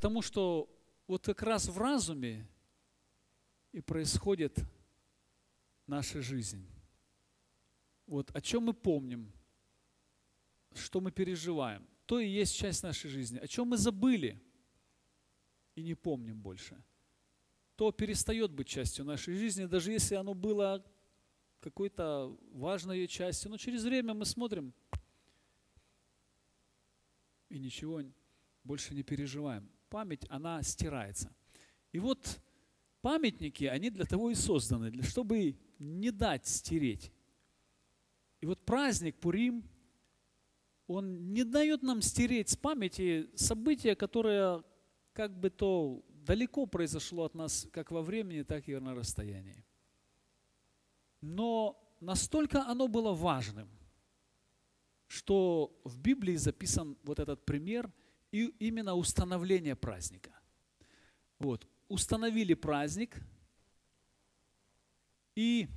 Потому что вот как раз в разуме и происходит наша жизнь. Вот о чем мы помним, что мы переживаем, то и есть часть нашей жизни. О чем мы забыли и не помним больше, то перестает быть частью нашей жизни, даже если оно было какой-то важной ее частью. Но через время мы смотрим и ничего больше не переживаем. Память, она стирается. И вот памятники, они для того и созданы, чтобы не дать стереть. И вот праздник Пурим, он не дает нам стереть с памяти события, которое как бы то далеко произошло от нас, как во времени, так и на расстоянии. Но настолько оно было важным, что в Библии записан вот этот пример и именно установление праздника. Вот, установили праздник, и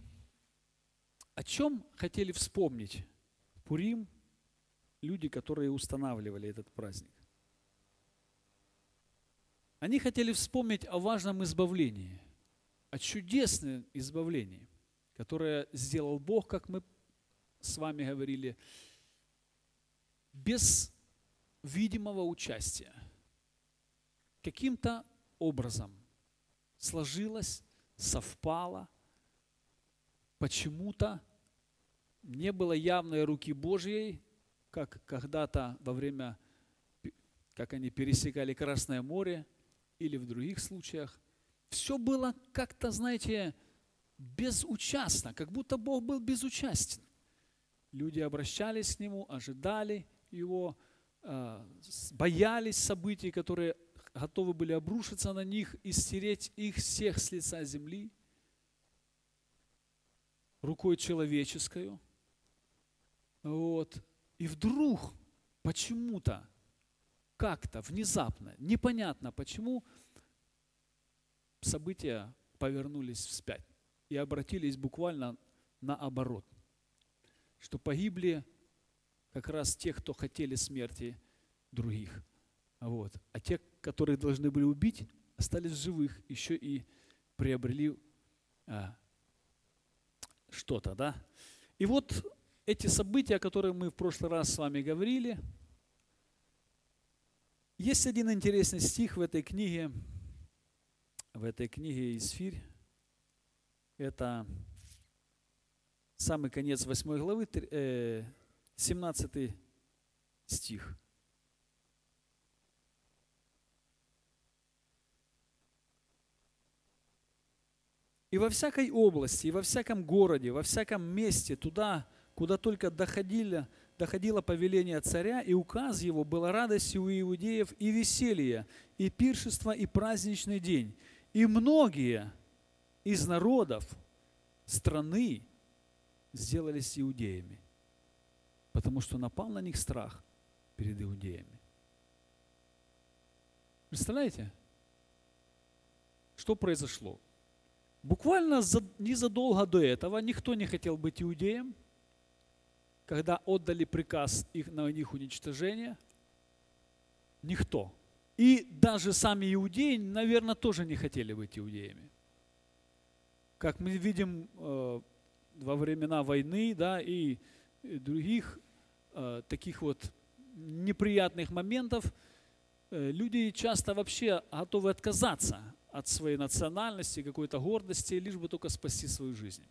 о чем хотели вспомнить Пурим люди, которые устанавливали этот праздник? Они хотели вспомнить о важном избавлении, о чудесном избавлении, которое сделал Бог, как мы с вами говорили, без видимого участия. Каким-то образом сложилось, совпало, почему-то не было явной руки Божьей, как когда-то во время, как они пересекали Красное море или в других случаях. Все было как-то, знаете, безучастно, как будто Бог был безучастен. Люди обращались к Нему, ожидали Его, боялись событий, которые готовы были обрушиться на них и стереть их всех с лица земли рукой человеческую. Вот. И вдруг почему-то, как-то, внезапно, непонятно почему, события повернулись вспять и обратились буквально наоборот. Что погибли как раз те, кто хотели смерти других. Вот. А те, которые должны были убить, остались живых, еще и приобрели а, что-то, да? И вот эти события, о которых мы в прошлый раз с вами говорили, есть один интересный стих в этой книге, в этой книге Исфирь. Это самый конец 8 главы, 17 э, стих. И во всякой области, и во всяком городе, во всяком месте, туда, куда только доходило, доходило повеление царя, и указ его была радостью у иудеев и веселье, и пиршество, и праздничный день. И многие из народов страны сделались иудеями, потому что напал на них страх перед иудеями. Представляете, что произошло? Буквально незадолго до этого никто не хотел быть иудеем, когда отдали приказ их, на них уничтожение. Никто. И даже сами иудеи, наверное, тоже не хотели быть иудеями. Как мы видим э, во времена войны да, и других э, таких вот неприятных моментов, э, люди часто вообще готовы отказаться от своей национальности, какой-то гордости, лишь бы только спасти свою жизнь.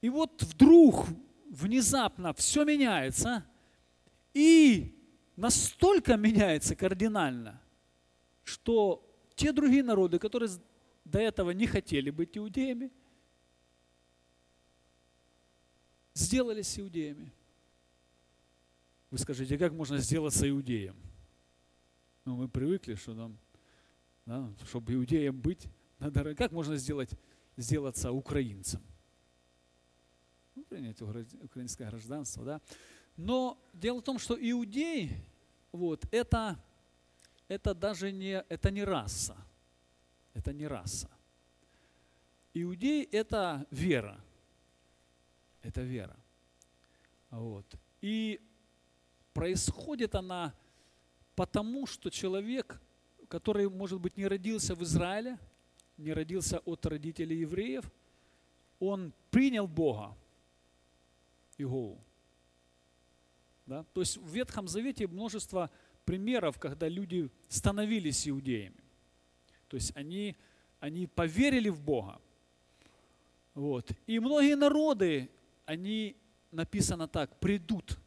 И вот вдруг, внезапно все меняется, и настолько меняется кардинально, что те другие народы, которые до этого не хотели быть иудеями, сделались иудеями. Вы скажите, как можно сделаться иудеем? Ну, мы привыкли, что нам да, чтобы иудеем быть, надо, как можно сделать, сделаться украинцем? Ну, принять украинское гражданство, да. Но дело в том, что иудей, вот, это, это даже не, это не раса. Это не раса. Иудей – это вера. Это вера. Вот. И происходит она потому что человек, который, может быть, не родился в Израиле, не родился от родителей евреев, он принял Бога, Иегову. Да? То есть в Ветхом Завете множество примеров, когда люди становились иудеями. То есть они, они поверили в Бога. Вот. И многие народы, они, написано так, придут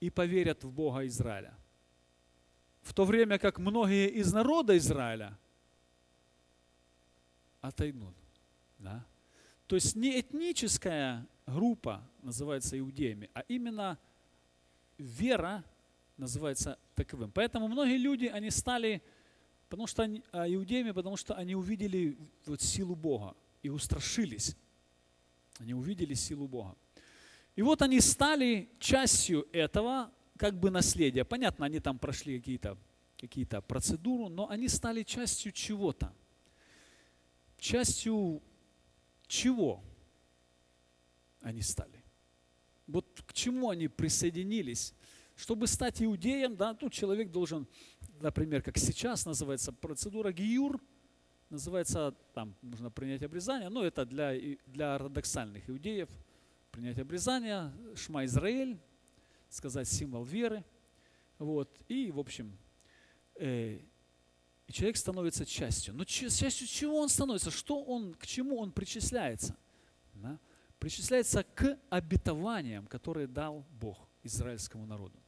и поверят в Бога Израиля. В то время как многие из народа Израиля отойдут. Да? То есть не этническая группа называется иудеями, а именно вера называется таковым. Поэтому многие люди, они стали, потому что они, а, иудеями, потому что они увидели вот силу Бога и устрашились. Они увидели силу Бога. И вот они стали частью этого как бы наследия. Понятно, они там прошли какие-то какие процедуру, но они стали частью чего-то. Частью чего они стали? Вот к чему они присоединились? Чтобы стать иудеем, да, тут человек должен, например, как сейчас называется процедура гиюр, называется, там нужно принять обрезание, но это для, для ортодоксальных иудеев, принять обрезание, Шма Израиль, сказать символ веры, вот, и, в общем, э, и человек становится частью. Но частью чего он становится? Что он, к чему он причисляется? Да? Причисляется к обетованиям, которые дал Бог израильскому народу.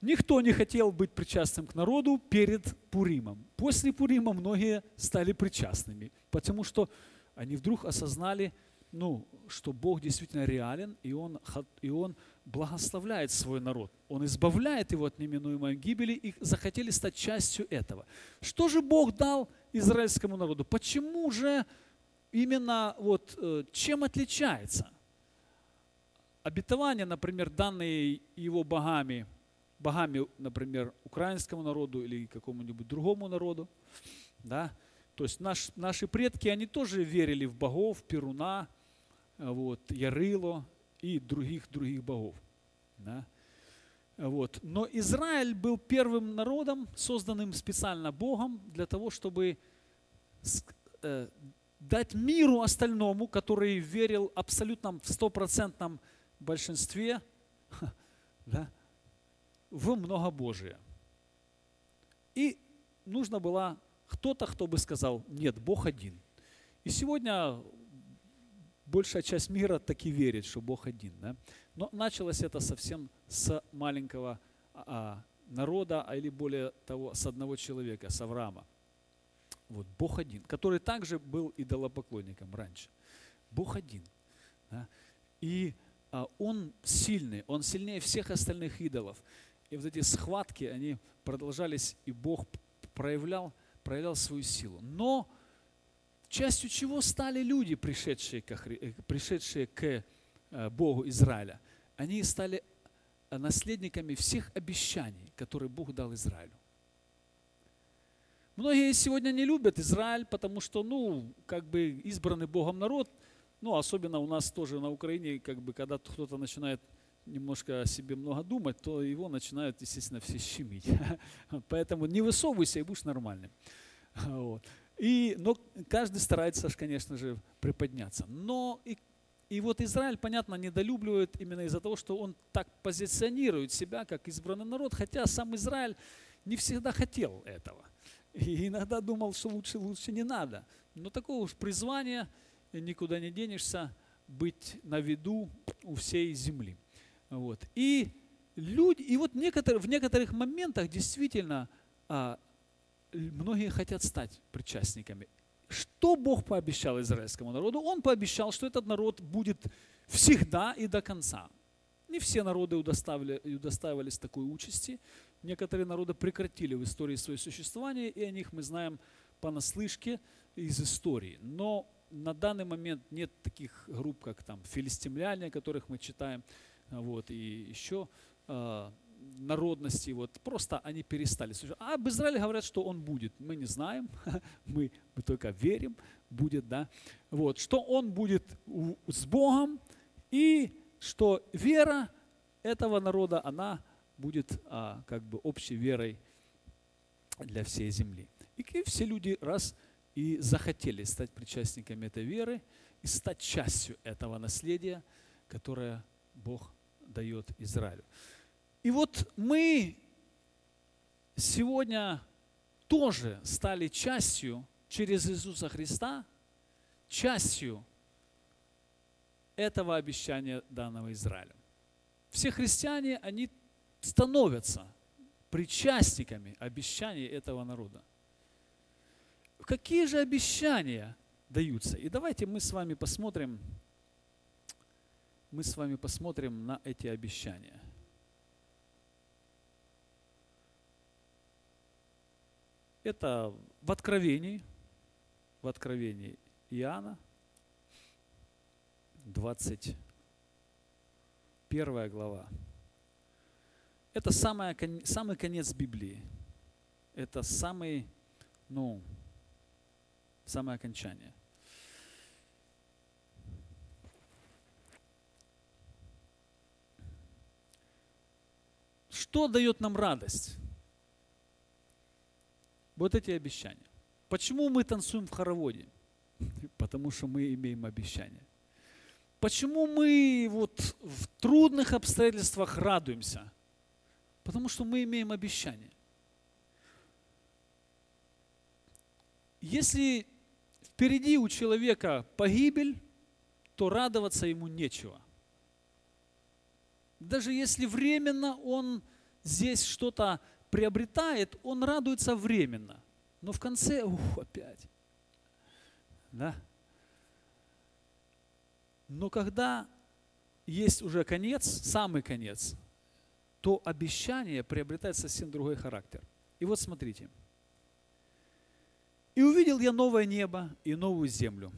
Никто не хотел быть причастным к народу перед Пуримом. После Пурима многие стали причастными, потому что они вдруг осознали, ну, что Бог действительно реален, и Он, и он благословляет свой народ. Он избавляет его от неминуемой гибели, и захотели стать частью этого. Что же Бог дал израильскому народу? Почему же именно вот э, чем отличается? Обетования, например, данные его богами, богами, например, украинскому народу или какому-нибудь другому народу, да, то есть наш, наши предки, они тоже верили в богов, Перуна, вот, Ярыло и других других богов. Да? Вот. Но Израиль был первым народом, созданным специально Богом для того, чтобы э, дать миру остальному, который верил абсолютно в стопроцентном большинстве да, в многобожие. И нужно было кто-то, кто бы сказал, нет, Бог один. И сегодня большая часть мира таки верит, что Бог один. Да? Но началось это совсем с маленького а, народа, а или более того, с одного человека, с Авраама. Вот, Бог один, который также был идолопоклонником раньше. Бог один. Да? И а, он сильный, он сильнее всех остальных идолов. И вот эти схватки, они продолжались, и Бог проявлял, проявлял свою силу. Но частью чего стали люди, пришедшие к, э, пришедшие к э, Богу Израиля? Они стали э, наследниками всех обещаний, которые Бог дал Израилю. Многие сегодня не любят Израиль, потому что, ну, как бы избранный Богом народ, ну, особенно у нас тоже на Украине, как бы, когда кто-то начинает немножко о себе много думать, то его начинают, естественно, все щемить. Поэтому не высовывайся и будешь нормальным. Вот. И, но каждый старается, конечно же, приподняться. Но и, и вот Израиль, понятно, недолюбливает именно из-за того, что он так позиционирует себя, как избранный народ, хотя сам Израиль не всегда хотел этого. И иногда думал, что лучше, лучше не надо. Но такого уж призвания, никуда не денешься, быть на виду у всей земли. Вот. И люди, и вот некоторые, в некоторых моментах действительно а, многие хотят стать причастниками. Что Бог пообещал израильскому народу? Он пообещал, что этот народ будет всегда и до конца. Не все народы удостаивались такой участи. Некоторые народы прекратили в истории свое существование, и о них мы знаем понаслышке из истории. Но на данный момент нет таких групп, как там филистимляне, о которых мы читаем, вот, и еще а, народности, вот просто они перестали служить. А об Израиле говорят, что он будет. Мы не знаем, мы, мы только верим, будет, да. Вот, что он будет с Богом, и что вера этого народа, она будет а, как бы общей верой для всей земли. И все люди раз и захотели стать причастниками этой веры и стать частью этого наследия, которое Бог дает Израилю. И вот мы сегодня тоже стали частью через Иисуса Христа, частью этого обещания данного Израилем. Все христиане, они становятся причастниками обещаний этого народа. Какие же обещания даются? И давайте мы с вами посмотрим, мы с вами посмотрим на эти обещания. Это в Откровении, в Откровении Иоанна, 21 глава. Это самое, самый конец Библии. Это самый, ну, самое окончание. Что дает нам радость? Вот эти обещания. Почему мы танцуем в хороводе? Потому что мы имеем обещания. Почему мы вот в трудных обстоятельствах радуемся? Потому что мы имеем обещание. Если впереди у человека погибель, то радоваться ему нечего. Даже если временно он здесь что-то приобретает, он радуется временно. Но в конце, ух, опять. Да? Но когда есть уже конец, самый конец, то обещание приобретает совсем другой характер. И вот смотрите – и увидел я новое небо и новую землю,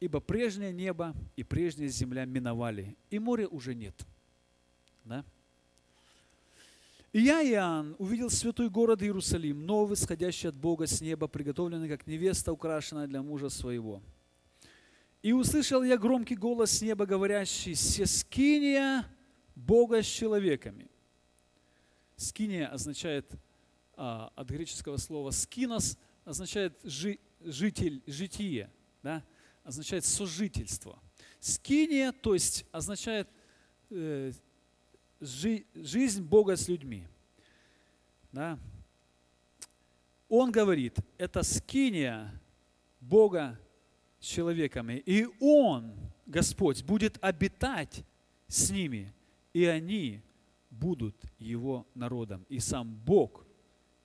ибо прежнее небо и прежняя земля миновали, и моря уже нет. Да? И я, Иоанн, увидел святой город Иерусалим, новый, сходящий от Бога с неба, приготовленный, как невеста, украшенная для мужа своего. И услышал я громкий голос с неба, говорящий, «Сескиния Бога с человеками». Скиния означает а, от греческого слова «скинос», означает жи, житель, житие, да? означает сожительство. Скиния, то есть означает э, жи, жизнь Бога с людьми. Да? Он говорит, это скиния Бога с человеками. И Он, Господь, будет обитать с ними, и они будут Его народом. И сам Бог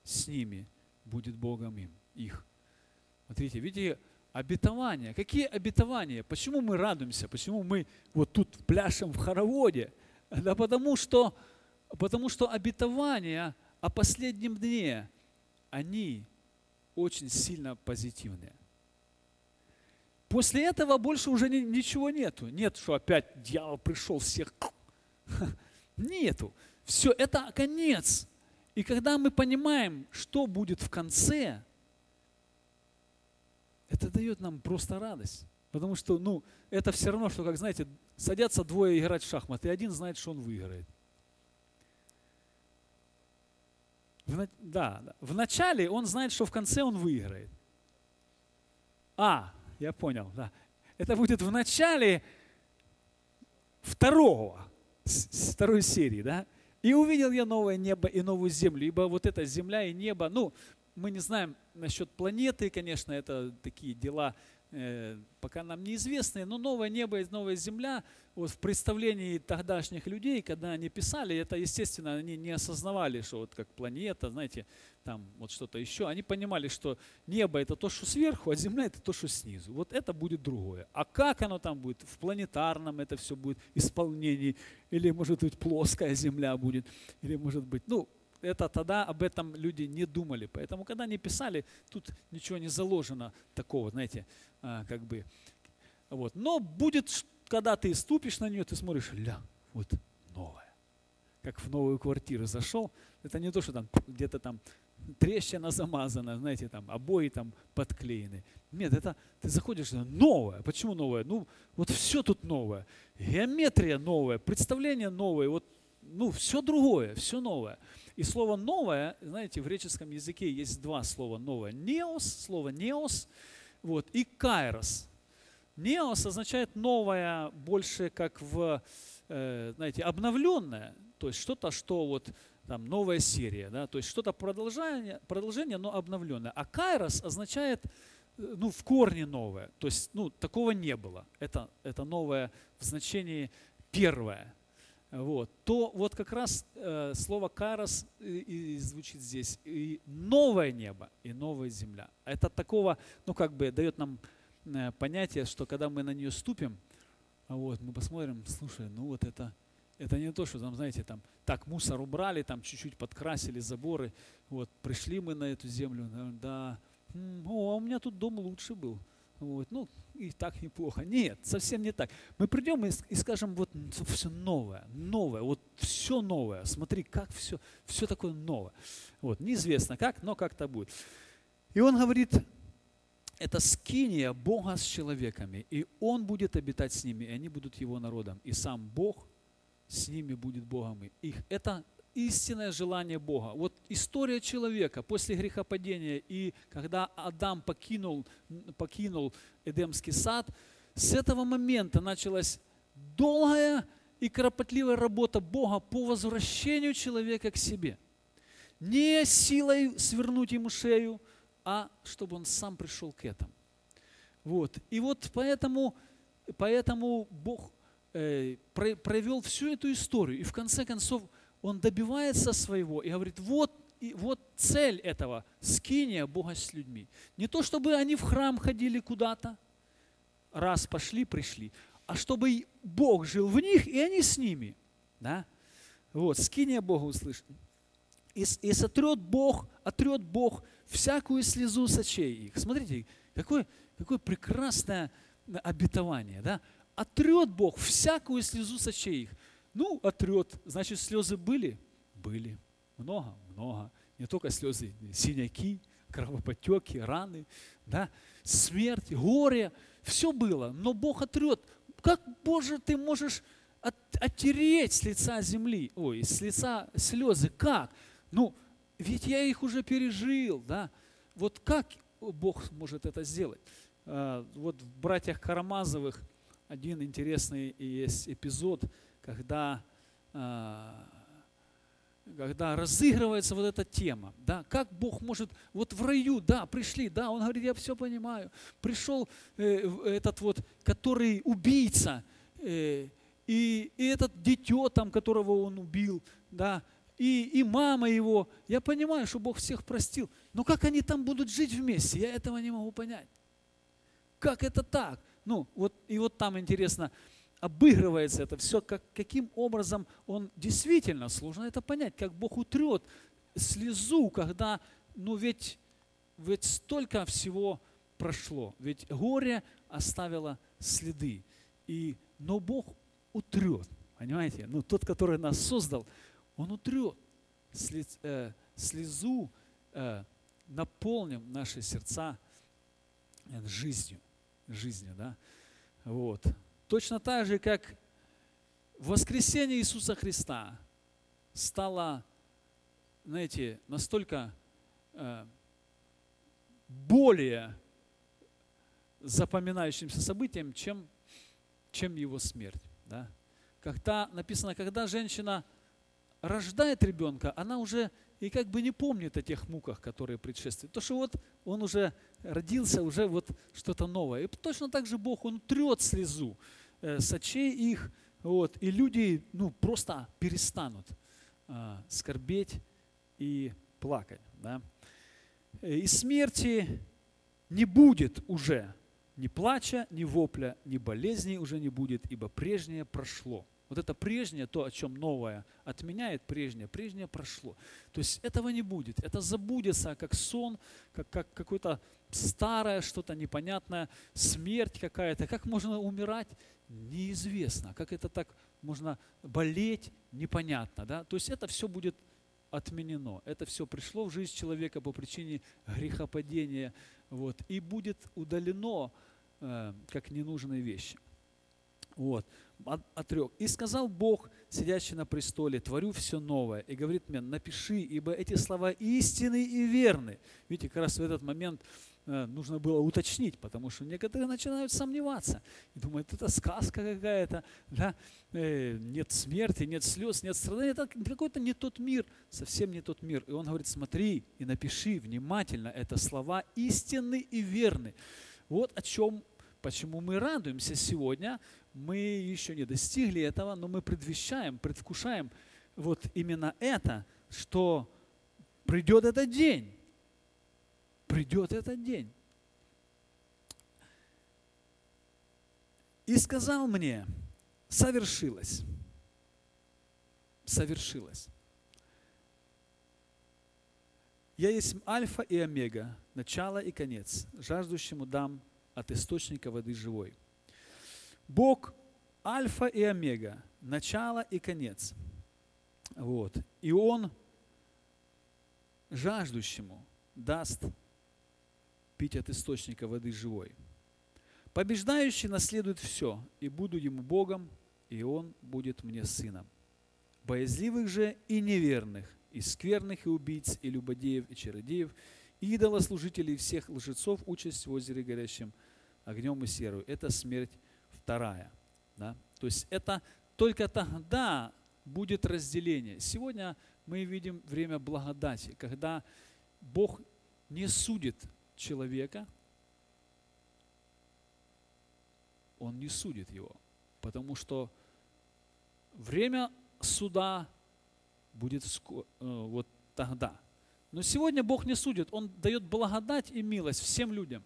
с ними будет Богом им их. Смотрите, видите, обетования. Какие обетования? Почему мы радуемся? Почему мы вот тут пляшем в хороводе? Да потому что, потому что обетования о последнем дне, они очень сильно позитивные. После этого больше уже ничего нету. Нет, что опять дьявол пришел всех. Нету. Все, это конец. И когда мы понимаем, что будет в конце, это дает нам просто радость. Потому что, ну, это все равно, что, как знаете, садятся двое играть в шахматы, и один знает, что он выиграет. В, да, в начале он знает, что в конце он выиграет. А, я понял, да. Это будет в начале второго, второй серии, да. И увидел я новое небо и новую землю, ибо вот эта земля и небо, ну, мы не знаем насчет планеты, конечно, это такие дела пока нам неизвестные, но новое небо и новая земля, вот в представлении тогдашних людей, когда они писали, это, естественно, они не осознавали, что вот как планета, знаете, там вот что-то еще. Они понимали, что небо это то, что сверху, а земля это то, что снизу. Вот это будет другое. А как оно там будет? В планетарном это все будет исполнении, или может быть плоская земля будет, или может быть, ну, это тогда об этом люди не думали. Поэтому, когда они писали, тут ничего не заложено такого, знаете, а, как бы. Вот. Но будет, когда ты ступишь на нее, ты смотришь, ля, вот новая. Как в новую квартиру зашел, это не то, что там где-то там трещина замазана, знаете, там обои там подклеены. Нет, это ты заходишь, новое. Почему новое? Ну, вот все тут новое. Геометрия новая, представление новое. Вот ну, все другое, все новое. И слово «новое», знаете, в греческом языке есть два слова «новое». «Неос», слово «неос», вот, и «кайрос». «Неос» означает «новое» больше как в, э, знаете, обновленное, то есть что-то, что вот там новая серия, да, то есть что-то продолжение, продолжение, но обновленное. А «кайрос» означает э, ну, в корне новое. То есть, ну, такого не было. Это, это новое в значении первое вот, то вот как раз э, слово «карос» и, и звучит здесь. И новое небо, и новая земля. Это такого, ну как бы дает нам э, понятие, что когда мы на нее ступим, вот, мы посмотрим, слушай, ну вот это, это не то, что там, знаете, там, так, мусор убрали, там чуть-чуть подкрасили заборы, вот, пришли мы на эту землю, да, о, а у меня тут дом лучше был, вот, ну, и так неплохо. Нет, совсем не так. Мы придем и, и скажем, вот все новое, новое, вот все новое. Смотри, как все, все такое новое. Вот, неизвестно как, но как-то будет. И он говорит, это скиния Бога с человеками, и Он будет обитать с ними, и они будут Его народом. И сам Бог с ними будет Богом их. Это истинное желание Бога. Вот история человека после грехопадения и когда Адам покинул, покинул Эдемский сад, с этого момента началась долгая и кропотливая работа Бога по возвращению человека к себе. Не силой свернуть ему шею, а чтобы он сам пришел к этому. Вот. И вот поэтому, поэтому Бог э, провел всю эту историю. И в конце концов он добивается своего и говорит, вот, и вот цель этого – скиния Бога с людьми. Не то, чтобы они в храм ходили куда-то, раз пошли, пришли, а чтобы Бог жил в них, и они с ними. Да? Вот, скиния Бога услышит. И, и сотрет Бог, отрет Бог всякую слезу с очей их. Смотрите, какое, какое прекрасное обетование. Да? Отрет Бог всякую слезу с очей их. Ну, отрет. Значит, слезы были? Были. Много? Много. Не только слезы, синяки, кровопотеки, раны, да, смерть, горе. Все было. Но Бог отрет. Как, Боже, ты можешь от, оттереть с лица земли, ой, с лица слезы? Как? Ну, ведь я их уже пережил, да. Вот как Бог может это сделать? А, вот в «Братьях Карамазовых» один интересный есть эпизод – когда, а, когда разыгрывается вот эта тема, да, как Бог может, вот в раю, да, пришли, да, он говорит, я все понимаю, пришел э, этот вот, который убийца, э, и, и этот дитё там, которого он убил, да, и, и мама его, я понимаю, что Бог всех простил, но как они там будут жить вместе, я этого не могу понять. Как это так? Ну, вот, и вот там интересно, обыгрывается это все, как, каким образом он действительно, сложно это понять, как Бог утрет слезу, когда, ну ведь, ведь столько всего прошло, ведь горе оставило следы, и, но Бог утрет, понимаете, ну тот, который нас создал, он утрет слез, э, слезу, э, наполним наши сердца жизнью, жизнью, да, вот. Точно так же, как воскресение Иисуса Христа стало, знаете, настолько э, более запоминающимся событием, чем, чем его смерть. Да? Когда написано, когда женщина рождает ребенка, она уже и как бы не помнит о тех муках, которые предшествуют. То, что вот он уже родился, уже вот что-то новое. И точно так же Бог, Он трет слезу. Э, с очей их, вот, и люди ну, просто перестанут а, скорбеть и плакать. Да? И смерти не будет уже ни плача, ни вопля, ни болезни уже не будет, ибо прежнее прошло. Вот это прежнее, то, о чем новое отменяет прежнее, прежнее прошло. То есть этого не будет. Это забудется, как сон, как, как какое-то старое, что-то непонятное, смерть какая-то. Как можно умирать? Неизвестно. Как это так можно болеть? Непонятно. Да? То есть это все будет отменено. Это все пришло в жизнь человека по причине грехопадения. Вот, и будет удалено э, как ненужные вещи. Вот, отрек. И сказал Бог, сидящий на престоле, творю все новое. И говорит мне, напиши, ибо эти слова истины и верны. Видите, как раз в этот момент э, нужно было уточнить, потому что некоторые начинают сомневаться и думают, это сказка какая-то, да? э, нет смерти, нет слез, нет страданий, это какой-то не тот мир, совсем не тот мир. И он говорит, смотри и напиши внимательно, это слова истины и верны. Вот о чем, почему мы радуемся сегодня, мы еще не достигли этого, но мы предвещаем, предвкушаем вот именно это, что придет этот день. Придет этот день. И сказал мне, совершилось. Совершилось. Я есть альфа и омега, начало и конец. Жаждущему дам от источника воды живой. Бог альфа и омега, начало и конец. Вот. И Он жаждущему даст пить от источника воды живой. Побеждающий наследует все, и буду ему Богом, и он будет мне сыном. Боязливых же и неверных, и скверных, и убийц, и любодеев, и чародеев, и идолослужителей, всех лжецов участь в озере горящем огнем и серую. Это смерть вторая. Да? То есть это только тогда будет разделение. Сегодня мы видим время благодати, когда Бог не судит человека, Он не судит его, потому что время суда будет э, вот тогда. Но сегодня Бог не судит, Он дает благодать и милость всем людям,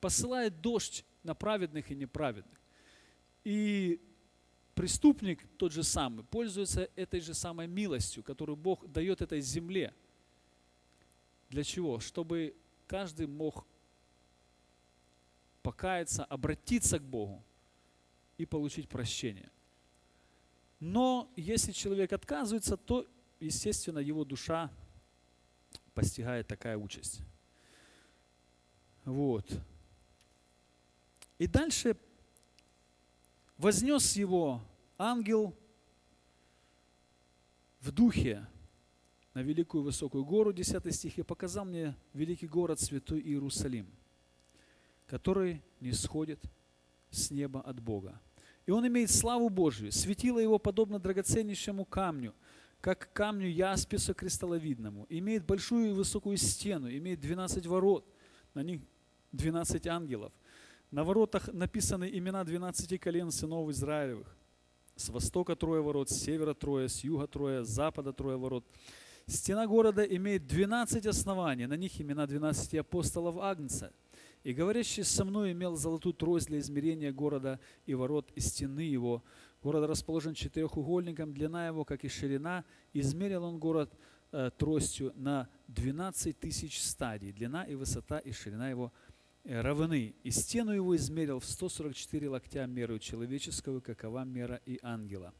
посылает дождь на праведных и неправедных. И преступник тот же самый пользуется этой же самой милостью, которую Бог дает этой земле. Для чего? Чтобы каждый мог покаяться, обратиться к Богу и получить прощение. Но если человек отказывается, то, естественно, его душа постигает такая участь. Вот. И дальше вознес его ангел в духе на великую высокую гору, 10 стих, и показал мне великий город, святой Иерусалим, который не сходит с неба от Бога. И он имеет славу Божию, светило его подобно драгоценнейшему камню, как камню ясписа кристалловидному, имеет большую и высокую стену, имеет 12 ворот, на них 12 ангелов – на воротах написаны имена 12 колен сынов Израилевых. С востока трое ворот, с севера трое, с юга трое, с запада трое ворот. Стена города имеет 12 оснований, на них имена 12 апостолов Агнца. И говорящий со мной имел золотую трость для измерения города и ворот и стены его. Город расположен четырехугольником, длина его, как и ширина. Измерил он город э, тростью на 12 тысяч стадий. Длина и высота и ширина его – Э, равны, и стену его измерил в 144 локтя меру человеческого, какова мера и ангела.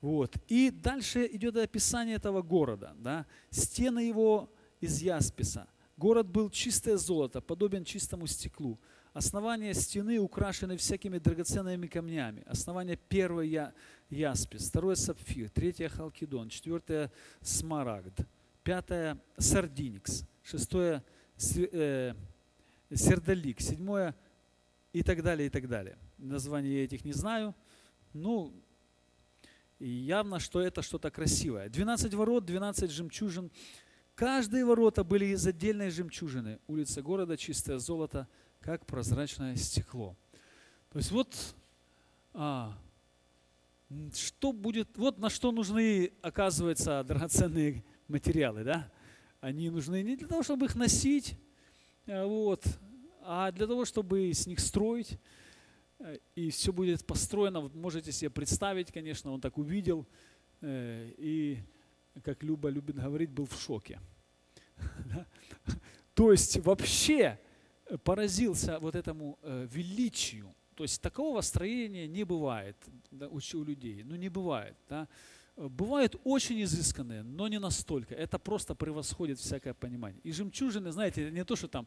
Вот. И дальше идет описание этого города. Да? Стены его из ясписа. Город был чистое золото, подобен чистому стеклу. Основания стены украшены всякими драгоценными камнями. Основание первое я, яспис, второе сапфир, третье халкидон, четвертое смарагд, пятое сардиникс, шестое э, сердолик, седьмое и так далее, и так далее. Названия я этих не знаю. Ну, явно, что это что-то красивое. 12 ворот, 12 жемчужин. Каждые ворота были из отдельной жемчужины. Улица города, чистое золото, как прозрачное стекло. То есть вот а, что будет, вот на что нужны, оказывается, драгоценные материалы, да? Они нужны не для того, чтобы их носить, Э, вот. А для того, чтобы с них строить, э, и все будет построено, вот можете себе представить, конечно, он так увидел, э, и, как Люба любит говорить, был в шоке. То есть вообще поразился вот этому величию. То есть такого строения не бывает у людей. Ну не бывает. Да? бывают очень изысканные, но не настолько. Это просто превосходит всякое понимание. И жемчужины, знаете, не то, что там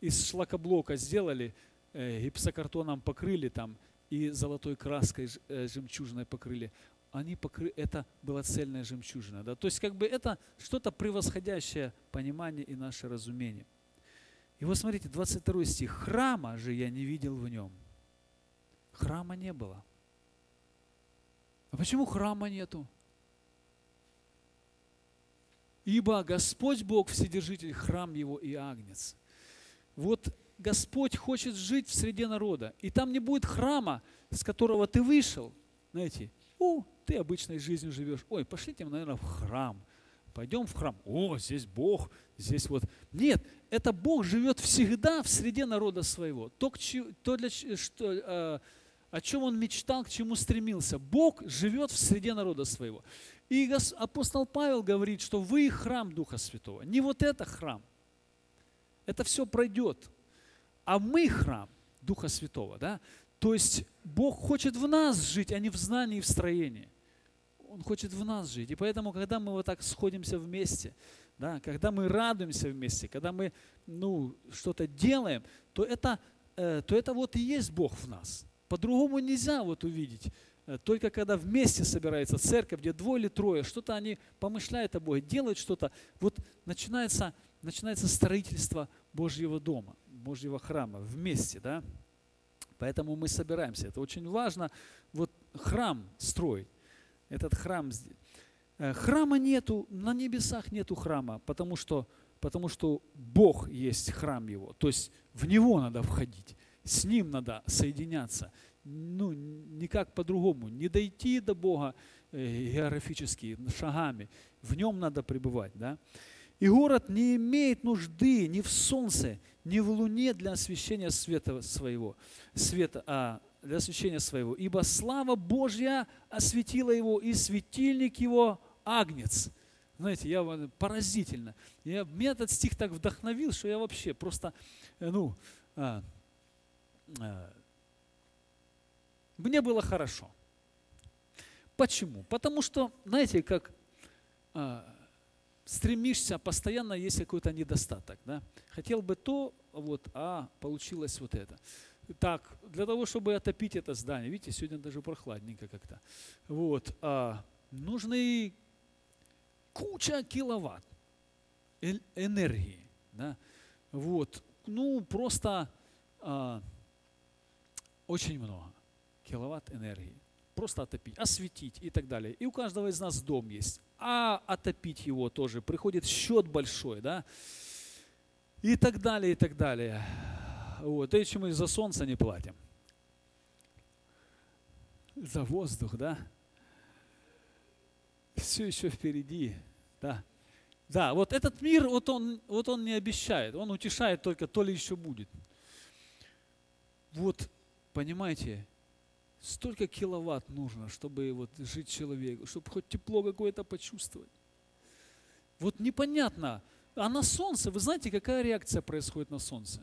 из шлакоблока сделали, э, гипсокартоном покрыли там и золотой краской э, жемчужиной покрыли. они покры... это была цельная жемчужина. Да? То есть как бы это что-то превосходящее понимание и наше разумение. И вот смотрите, 22 стих. «Храма же я не видел в нем». Храма не было. А почему храма нету? Ибо Господь Бог Вседержитель, храм Его и Агнец. Вот Господь хочет жить в среде народа. И там не будет храма, с которого ты вышел. Знаете, о, ты обычной жизнью живешь. Ой, пошлите, наверное, в храм. Пойдем в храм. О, здесь Бог, здесь вот. Нет, это Бог живет всегда в среде народа своего. То, то для, что, э, о чем он мечтал, к чему стремился. Бог живет в среде народа своего. И апостол Павел говорит, что вы храм Духа Святого. Не вот это храм. Это все пройдет а мы храм Духа Святого. Да? То есть Бог хочет в нас жить, а не в знании и в строении. Он хочет в нас жить. И поэтому, когда мы вот так сходимся вместе, да, когда мы радуемся вместе, когда мы ну, что-то делаем, то это, э, то это вот и есть Бог в нас. По-другому нельзя вот увидеть. Э, только когда вместе собирается церковь, где двое или трое, что-то они помышляют о Боге, делают что-то, вот начинается, начинается строительство Божьего дома. Божьего храма вместе, да? Поэтому мы собираемся. Это очень важно. Вот храм строить. Этот храм. Э, храма нету, на небесах нету храма, потому что, потому что Бог есть храм его. То есть в него надо входить, с ним надо соединяться. Ну, никак по-другому. Не дойти до Бога э, географически, шагами. В нем надо пребывать. Да? И город не имеет нужды ни в солнце, ни в луне для освещения света своего, света, а, для освещения своего. Ибо слава Божья осветила его, и светильник его агнец. Знаете, я поразительно. Я, меня этот стих так вдохновил, что я вообще просто, э, ну, а, а, мне было хорошо. Почему? Потому что, знаете, как а, стремишься, постоянно есть какой-то недостаток. Да? Хотел бы то, вот, а получилось вот это. Так, для того, чтобы отопить это здание, видите, сегодня даже прохладненько как-то, вот, а, нужны куча киловатт энергии. Да? Вот, ну, просто а, очень много киловатт энергии. Просто отопить, осветить и так далее. И у каждого из нас дом есть а отопить его тоже приходит счет большой, да, и так далее, и так далее. Вот, и мы за солнце не платим. За воздух, да. Все еще впереди, да. Да, вот этот мир, вот он, вот он не обещает, он утешает только, то ли еще будет. Вот, понимаете, Столько киловатт нужно, чтобы вот жить человеку, чтобы хоть тепло какое-то почувствовать. Вот непонятно. А на солнце, вы знаете, какая реакция происходит на солнце?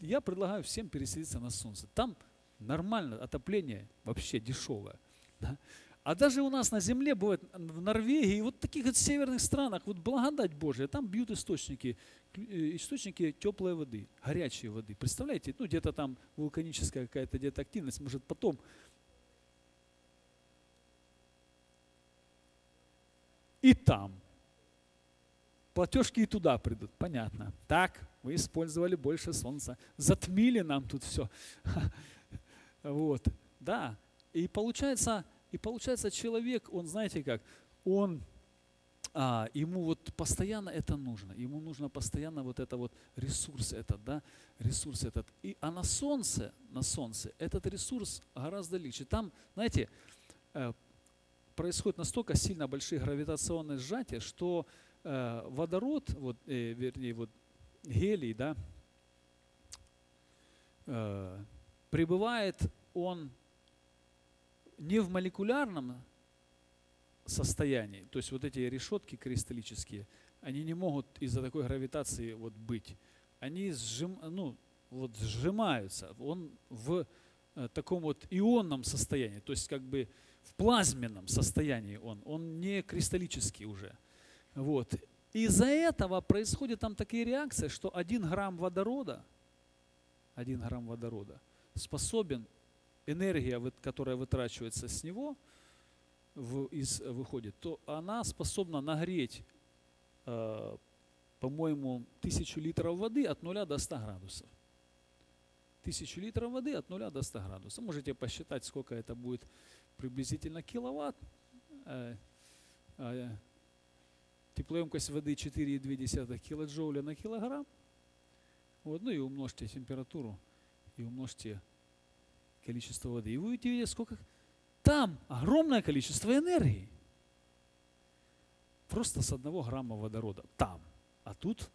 Я предлагаю всем переселиться на солнце. Там нормально, отопление вообще дешевое. Да? А даже у нас на земле бывает, в Норвегии, вот в таких вот северных странах, вот благодать Божия, там бьют источники, э, источники теплой воды, горячей воды. Представляете, ну где-то там вулканическая какая-то где-то активность, может потом. И там. Платежки и туда придут, понятно. Так, мы использовали больше солнца, затмили нам тут все. Вот, да. И получается, и получается, человек, он, знаете как, он, а, ему вот постоянно это нужно, ему нужно постоянно вот это вот ресурс этот, да, ресурс этот. И, а на солнце, на солнце этот ресурс гораздо легче. Там, знаете, э, происходит настолько сильно большие гравитационные сжатия, что э, водород, вот, э, вернее, вот гелий, да, э, прибывает он не в молекулярном состоянии, то есть вот эти решетки кристаллические, они не могут из-за такой гравитации вот быть. Они сжим, ну, вот сжимаются. Он в э, таком вот ионном состоянии, то есть как бы в плазменном состоянии он, он не кристаллический уже. Вот. Из-за этого происходят там такие реакции, что один грамм водорода, один грамм водорода способен энергия, которая вытрачивается с него, в, из, выходит, то она способна нагреть, э, по-моему, тысячу литров воды от 0 до 100 градусов. Тысячу литров воды от 0 до 100 градусов. Можете посчитать, сколько это будет приблизительно киловатт. Э, э, теплоемкость воды 4,2 килоджоуля на килограмм. Вот, ну и умножьте температуру и умножьте количество воды. И вы увидите, сколько там огромное количество энергии. Просто с одного грамма водорода. Там. А тут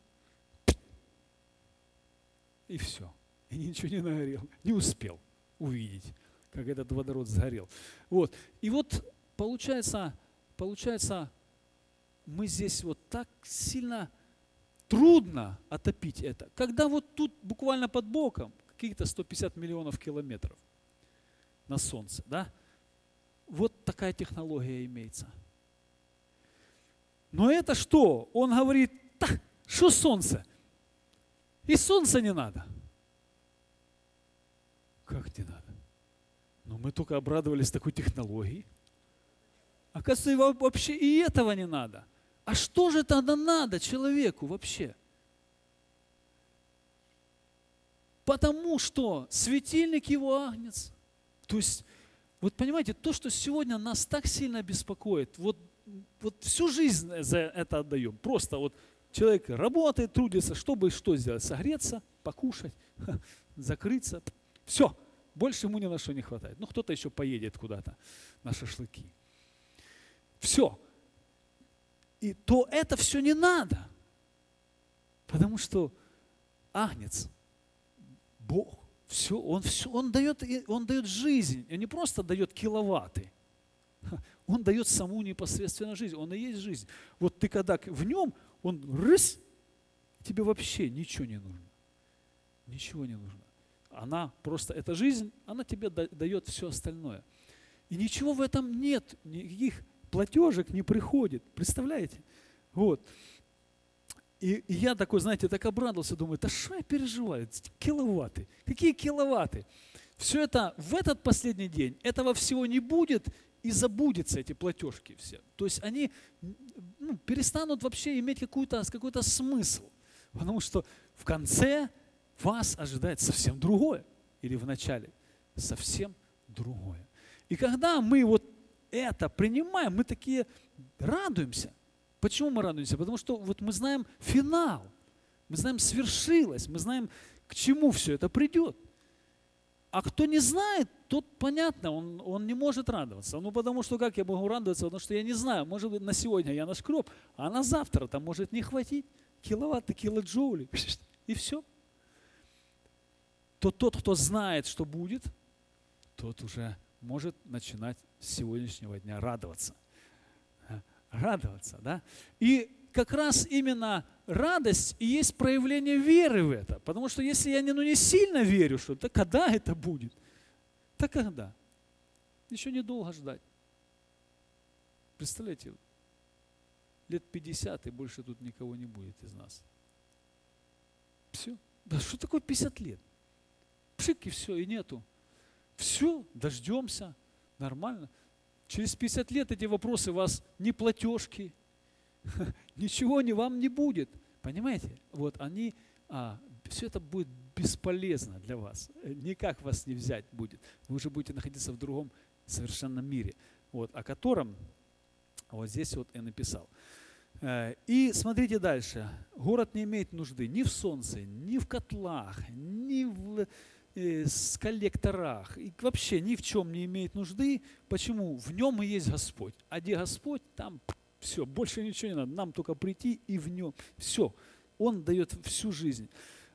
и все. И ничего не нагорел. Не успел увидеть, как этот водород сгорел. Вот. И вот получается, получается, мы здесь вот так сильно трудно отопить это. Когда вот тут буквально под боком какие-то 150 миллионов километров на Солнце, да? Вот такая технология имеется. Но это что? Он говорит, так, что солнце? И солнца не надо. Как не надо? Ну, мы только обрадовались такой технологией. Оказывается, вообще и этого не надо. А что же тогда надо человеку вообще? Потому что светильник его агнец. То есть вот понимаете, то, что сегодня нас так сильно беспокоит, вот, вот всю жизнь за это отдаем. Просто вот человек работает, трудится, чтобы что сделать? Согреться, покушать, закрыться. Все, больше ему ни на что не хватает. Ну, кто-то еще поедет куда-то на шашлыки. Все. И то это все не надо. Потому что Агнец, Бог, все, он, все, он, дает, он дает жизнь, он не просто дает киловатты, он дает саму непосредственно жизнь, он и есть жизнь. Вот ты когда в нем, он рыс, тебе вообще ничего не нужно. Ничего не нужно. Она просто, эта жизнь, она тебе дает все остальное. И ничего в этом нет, никаких платежек не приходит. Представляете? Вот. И, я такой, знаете, так обрадовался, думаю, да что я переживаю? Киловатты. Какие киловатты? Все это в этот последний день, этого всего не будет, и забудется эти платежки все. То есть они ну, перестанут вообще иметь какой-то какой смысл. Потому что в конце вас ожидает совсем другое. Или в начале совсем другое. И когда мы вот это принимаем, мы такие радуемся. Почему мы радуемся? Потому что вот мы знаем финал, мы знаем свершилось, мы знаем, к чему все это придет. А кто не знает, тот, понятно, он, он не может радоваться. Ну, потому что как я могу радоваться? Потому что я не знаю, может быть, на сегодня я нашкреб, а на завтра там может не хватить киловатты, килоджоули, и все. То тот, кто знает, что будет, тот уже может начинать с сегодняшнего дня радоваться – радоваться. Да? И как раз именно радость и есть проявление веры в это. Потому что если я не, ну, не сильно верю, что то когда это будет? Да когда? Еще недолго ждать. Представляете, лет 50 и больше тут никого не будет из нас. Все. Да что такое 50 лет? Пшик и все, и нету. Все, дождемся, нормально. Через 50 лет эти вопросы вас не платежки, ничего не вам не будет. Понимаете? Вот они, а, все это будет бесполезно для вас. Никак вас не взять будет. Вы уже будете находиться в другом совершенно мире, вот, о котором вот здесь вот и написал. Э, и смотрите дальше. Город не имеет нужды ни в солнце, ни в котлах, ни в Э, с коллекторах, и вообще ни в чем не имеет нужды. Почему? В нем и есть Господь. А где Господь, там все, больше ничего не надо. Нам только прийти и в нем. Все. Он дает всю жизнь.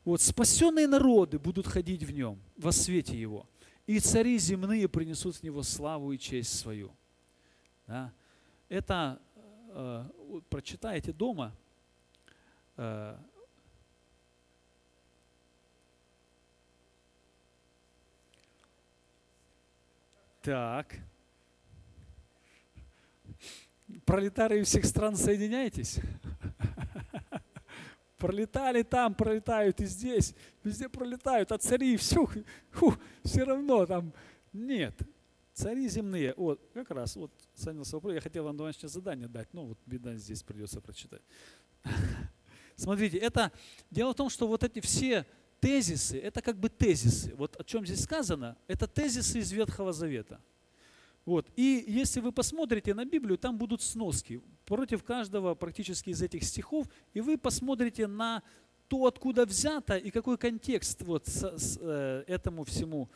Вот спасенные народы будут ходить в нем, во свете его. И цари земные принесут в него славу и честь свою. Да? Это э, прочитайте дома. Э, Так. Пролетарии всех стран соединяйтесь. Пролетали там, пролетают и здесь, везде пролетают, а цари все, фу, все равно там нет. Цари земные. Вот, как раз, вот, занялся вопрос. Я хотел вам домашнее задание дать, но вот, беда, здесь придется прочитать. Смотрите, это, дело в том, что вот эти все тезисы, это как бы тезисы. Вот о чем здесь сказано, это тезисы из Ветхого Завета. Вот. И если вы посмотрите на Библию, там будут сноски против каждого практически из этих стихов, и вы посмотрите на то, откуда взято и какой контекст вот с, с, э, этому всему.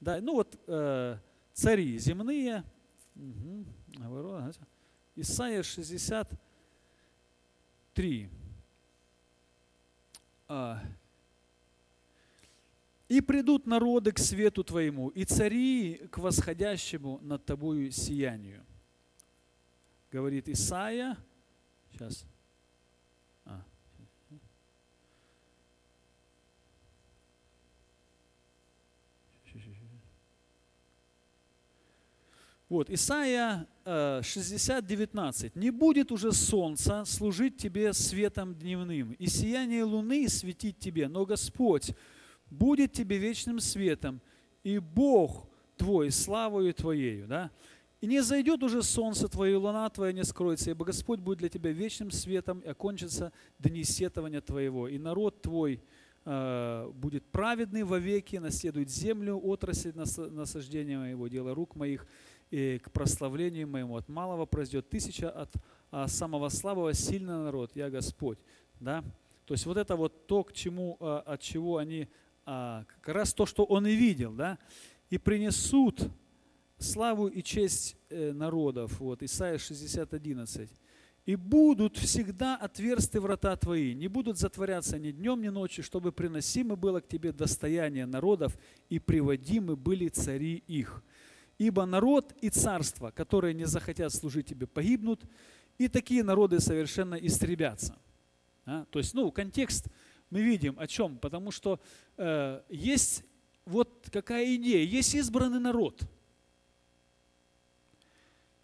Да, ну вот э, цари земные, угу, Исайя 63. А, и придут народы к свету Твоему, и цари к восходящему над Тобою сиянию. Говорит Исаия. Сейчас. А. Вот, Исаия 60, 19. «Не будет уже солнца служить тебе светом дневным, и сияние луны светить тебе, но Господь будет тебе вечным светом, и Бог твой славою твоею. Да? И не зайдет уже солнце твое, и луна твоя не скроется, ибо Господь будет для тебя вечным светом, и окончится дни сетования твоего. И народ твой э, будет праведный вовеки, наследует землю, отрасль насаждения моего, дело рук моих, и к прославлению моему от малого произойдет тысяча, от а самого слабого сильный народ, я Господь. Да? То есть вот это вот то, к чему, а, от чего они а, как раз то, что он и видел, да, и принесут славу и честь э, народов, вот, Исайя 60, 11. «И будут всегда отверсты врата твои, не будут затворяться ни днем, ни ночью, чтобы приносимы было к тебе достояние народов, и приводимы были цари их. Ибо народ и царство, которые не захотят служить тебе, погибнут, и такие народы совершенно истребятся». А? То есть, ну, контекст – мы видим о чем? Потому что э, есть вот какая идея, есть избранный народ.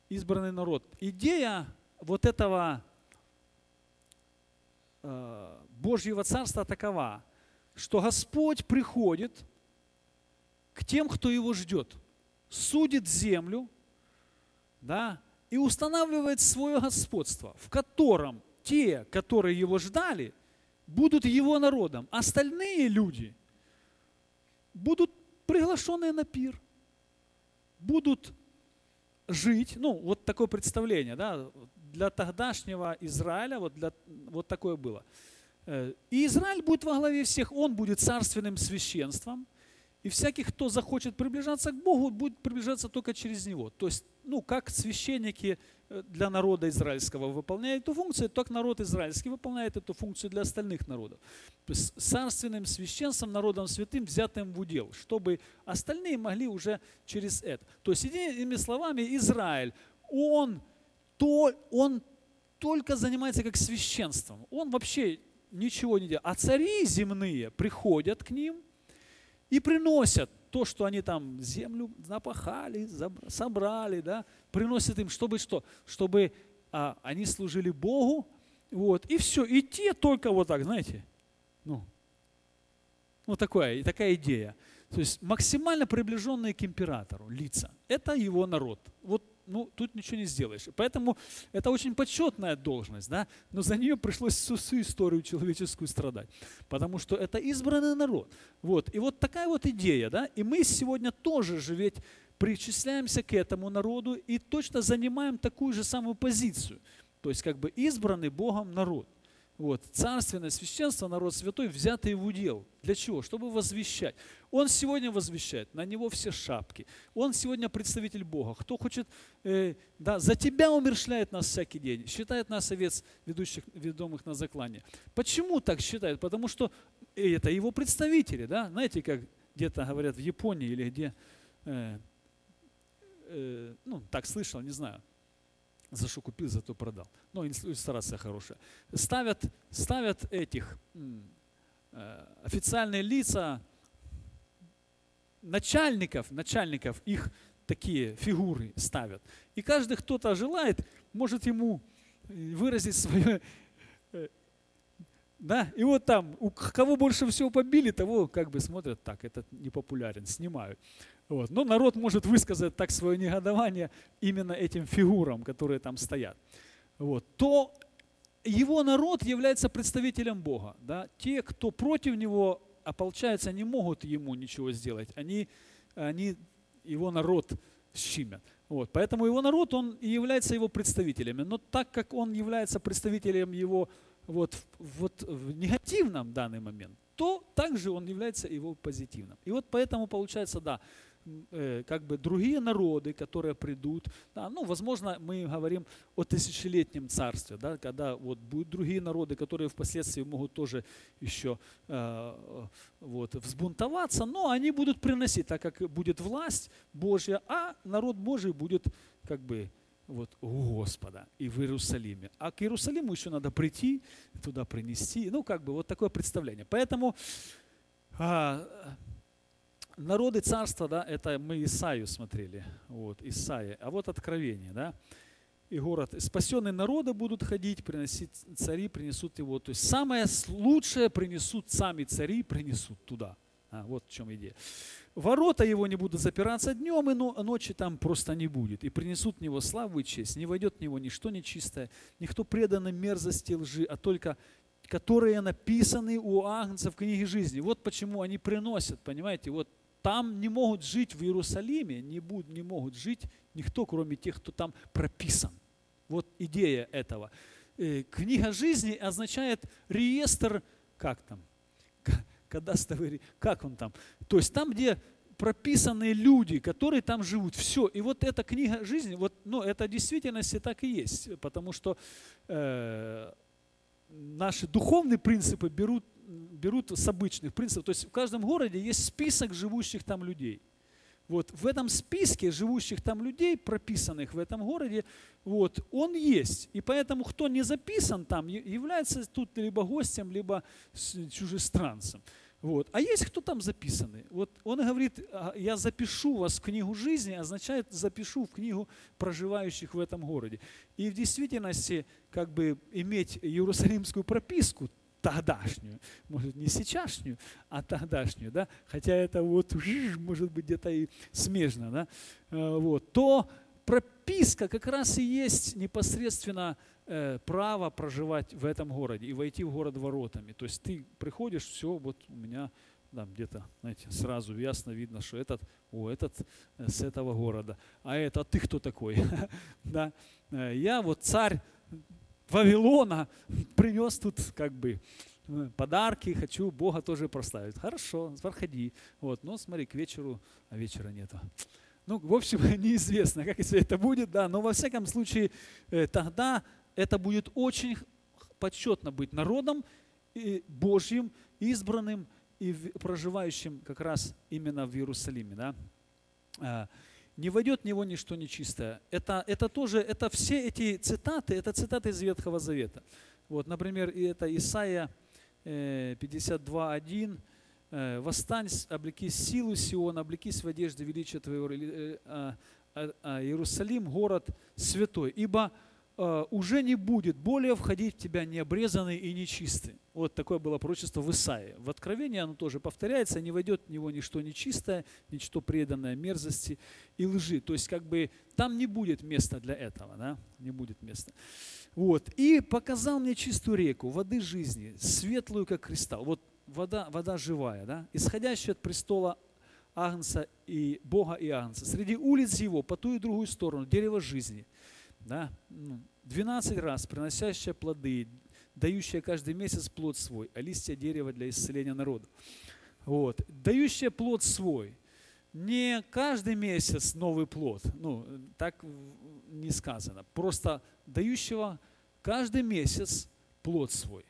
Избранный народ. Идея вот этого э, Божьего Царства такова, что Господь приходит к тем, кто его ждет, судит землю, да, и устанавливает свое господство, в котором те, которые его ждали, будут его народом. Остальные люди будут приглашенные на пир, будут жить, ну, вот такое представление, да, для тогдашнего Израиля, вот, для, вот такое было. Э, и Израиль будет во главе всех, он будет царственным священством, и всякий, кто захочет приближаться к Богу, будет приближаться только через Него. То есть, ну, как священники э, для народа израильского выполняют эту функцию, так народ израильский выполняет эту функцию для остальных народов. То есть царственным священством, народом святым, взятым в удел, чтобы остальные могли уже через это. То есть, иными словами, Израиль, он, то, он только занимается как священством. Он вообще ничего не делает. А цари земные приходят к ним – и приносят то, что они там землю напахали, собрали, да, приносят им, чтобы что? Чтобы а, они служили Богу, вот, и все. И те только вот так, знаете, ну, ну такая, такая идея. То есть максимально приближенные к императору лица. Это его народ. Вот ну, тут ничего не сделаешь. Поэтому это очень почетная должность, да, но за нее пришлось всю, всю историю человеческую страдать, потому что это избранный народ. Вот. И вот такая вот идея, да, и мы сегодня тоже же ведь причисляемся к этому народу и точно занимаем такую же самую позицию. То есть как бы избранный Богом народ – вот, царственное священство, народ святой, взятый в удел. Для чего? Чтобы возвещать. Он сегодня возвещает, на него все шапки. Он сегодня представитель Бога. Кто хочет, э, да, за тебя умершляет нас всякий день, считает нас овец, ведущих, ведомых на заклание. Почему так считают? Потому что это его представители, да, знаете, как где-то говорят в Японии или где, э, э, ну, так слышал, не знаю, за что купил, зато продал. Ну, иллюстрация хорошая. Ставят, ставят этих э, официальные лица начальников, начальников их такие фигуры ставят. И каждый, кто-то желает, может ему выразить свое э, да, и вот там, у кого больше всего побили, того как бы смотрят, так, этот не популярен, снимают. Вот. Но народ может высказать так свое негодование именно этим фигурам, которые там стоят. Вот. То его народ является представителем Бога. Да? Те, кто против него ополчаются, не могут ему ничего сделать. Они, они его народ щимят. Вот. Поэтому его народ, он и является его представителями. Но так как он является представителем его вот, вот в негативном данный момент, то также он является его позитивным. И вот поэтому получается, да, Э, как бы другие народы, которые придут. Да, ну, возможно, мы говорим о тысячелетнем царстве, да, когда вот будут другие народы, которые впоследствии могут тоже еще э, вот, взбунтоваться, но они будут приносить, так как будет власть Божья, а народ Божий будет как бы вот у Господа и в Иерусалиме. А к Иерусалиму еще надо прийти, туда принести. Ну, как бы вот такое представление. Поэтому а, народы царства, да, это мы Исаию смотрели, вот, Исаия, а вот Откровение, да, и город. Спасенные народы будут ходить, приносить цари, принесут его. То есть самое лучшее принесут сами цари, принесут туда. А, вот в чем идея. Ворота его не будут запираться днем, и ночи там просто не будет. И принесут в него славу и честь. Не войдет в него ничто нечистое, никто преданный мерзости лжи, а только которые написаны у Агнца в книге жизни. Вот почему они приносят, понимаете, вот там не могут жить в Иерусалиме, не, будут, не могут жить никто, кроме тех, кто там прописан. Вот идея этого. Э, книга жизни означает реестр, как там, кадастровый, как он там. То есть там, где прописанные люди, которые там живут. Все. И вот эта книга жизни, вот, ну, это в действительности так и есть. Потому что э, наши духовные принципы берут берут с обычных принципов. То есть в каждом городе есть список живущих там людей. Вот в этом списке живущих там людей, прописанных в этом городе, вот, он есть. И поэтому кто не записан там, является тут либо гостем, либо чужестранцем. Вот. А есть кто там записанный. Вот он говорит, «А, я запишу вас в книгу жизни, означает запишу в книгу проживающих в этом городе. И в действительности, как бы иметь иерусалимскую прописку, тогдашнюю, может не сейчасшнюю, а тогдашнюю, да, хотя это вот может быть где-то и смежно, да, э, вот, то прописка как раз и есть непосредственно э, право проживать в этом городе и войти в город воротами. То есть ты приходишь, все, вот у меня там где-то, знаете, сразу ясно видно, что этот, о, этот э, с этого города, а это, ты кто такой? да? Я вот царь Вавилона принес тут как бы э, подарки, хочу Бога тоже прославить. Хорошо, проходи. Вот, но смотри, к вечеру, а вечера нету. Ну, в общем, неизвестно, как если это будет, да, но во всяком случае э, тогда это будет очень почетно быть народом Божьим, избранным и проживающим как раз именно в Иерусалиме, да. Не войдет в него ничто нечистое. Это, это тоже, это все эти цитаты, это цитаты из Ветхого Завета. Вот, например, и это Исаия 52.1. Э, э, «Восстань, облекись силу Сиона, облекись в одежде величия твоего, э, а, а, Иерусалим, город святой, ибо уже не будет более входить в тебя необрезанный и нечистый. Вот такое было пророчество в Исаии. В Откровении оно тоже повторяется, не войдет в него ничто нечистое, ничто преданное мерзости и лжи. То есть как бы там не будет места для этого, да? не будет места. Вот. И показал мне чистую реку, воды жизни, светлую, как кристалл. Вот вода, вода живая, да? исходящая от престола Агнца и Бога и Агнца. Среди улиц его, по ту и другую сторону, дерево жизни – да, 12 ну, раз приносящая плоды, дающая каждый месяц плод свой, а листья дерева для исцеления народа. Вот. Дающая плод свой. Не каждый месяц новый плод, ну, так не сказано. Просто дающего каждый месяц плод свой.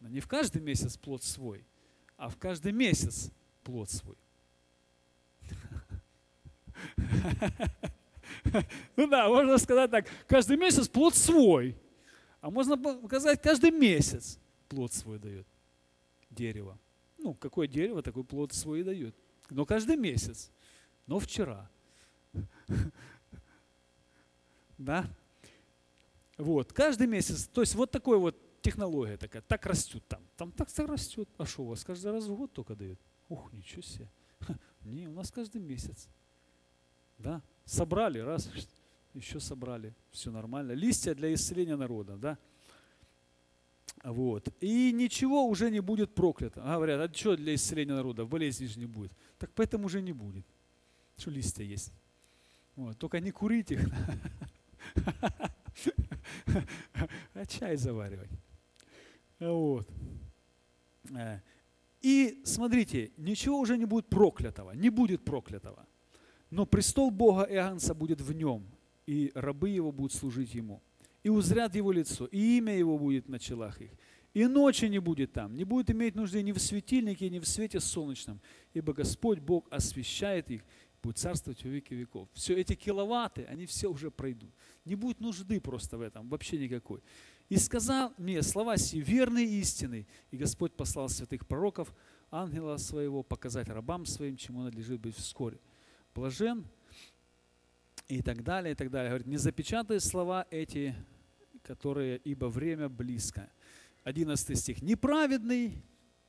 Но не в каждый месяц плод свой, а в каждый месяц плод свой. Ну да, можно сказать так, каждый месяц плод свой. А можно сказать, каждый месяц плод свой дает дерево. Ну, какое дерево, такой плод свой и дает. Но каждый месяц. Но вчера. Да? Вот, каждый месяц. То есть вот такой вот технология такая. Так растет там. Там так растет. А что у вас каждый раз в год только дает? Ух, ничего себе. Не, у нас каждый месяц. Да? Собрали, раз, еще собрали, все нормально. Листья для исцеления народа, да? Вот. И ничего уже не будет проклято. Говорят, а что для исцеления народа? Болезни же не будет. Так поэтому уже не будет. Что листья есть. Вот. Только не курить их, а чай заваривать. Вот. Э, и смотрите, ничего уже не будет проклятого, не будет проклятого. Но престол Бога и Агнца будет в нем, и рабы его будут служить ему. И узрят его лицо, и имя его будет на челах их. И ночи не будет там, не будет иметь нужды ни в светильнике, ни в свете солнечном, ибо Господь Бог освещает их, будет царствовать во веки веков. Все эти киловатты, они все уже пройдут. Не будет нужды просто в этом, вообще никакой. И сказал мне слова сии верные и истины. И Господь послал святых пророков, ангела своего, показать рабам своим, чему надлежит быть вскоре. Блажен и так далее, и так далее. Говорит, не запечатай слова эти, которые, ибо время близко. 11 стих. Неправедный,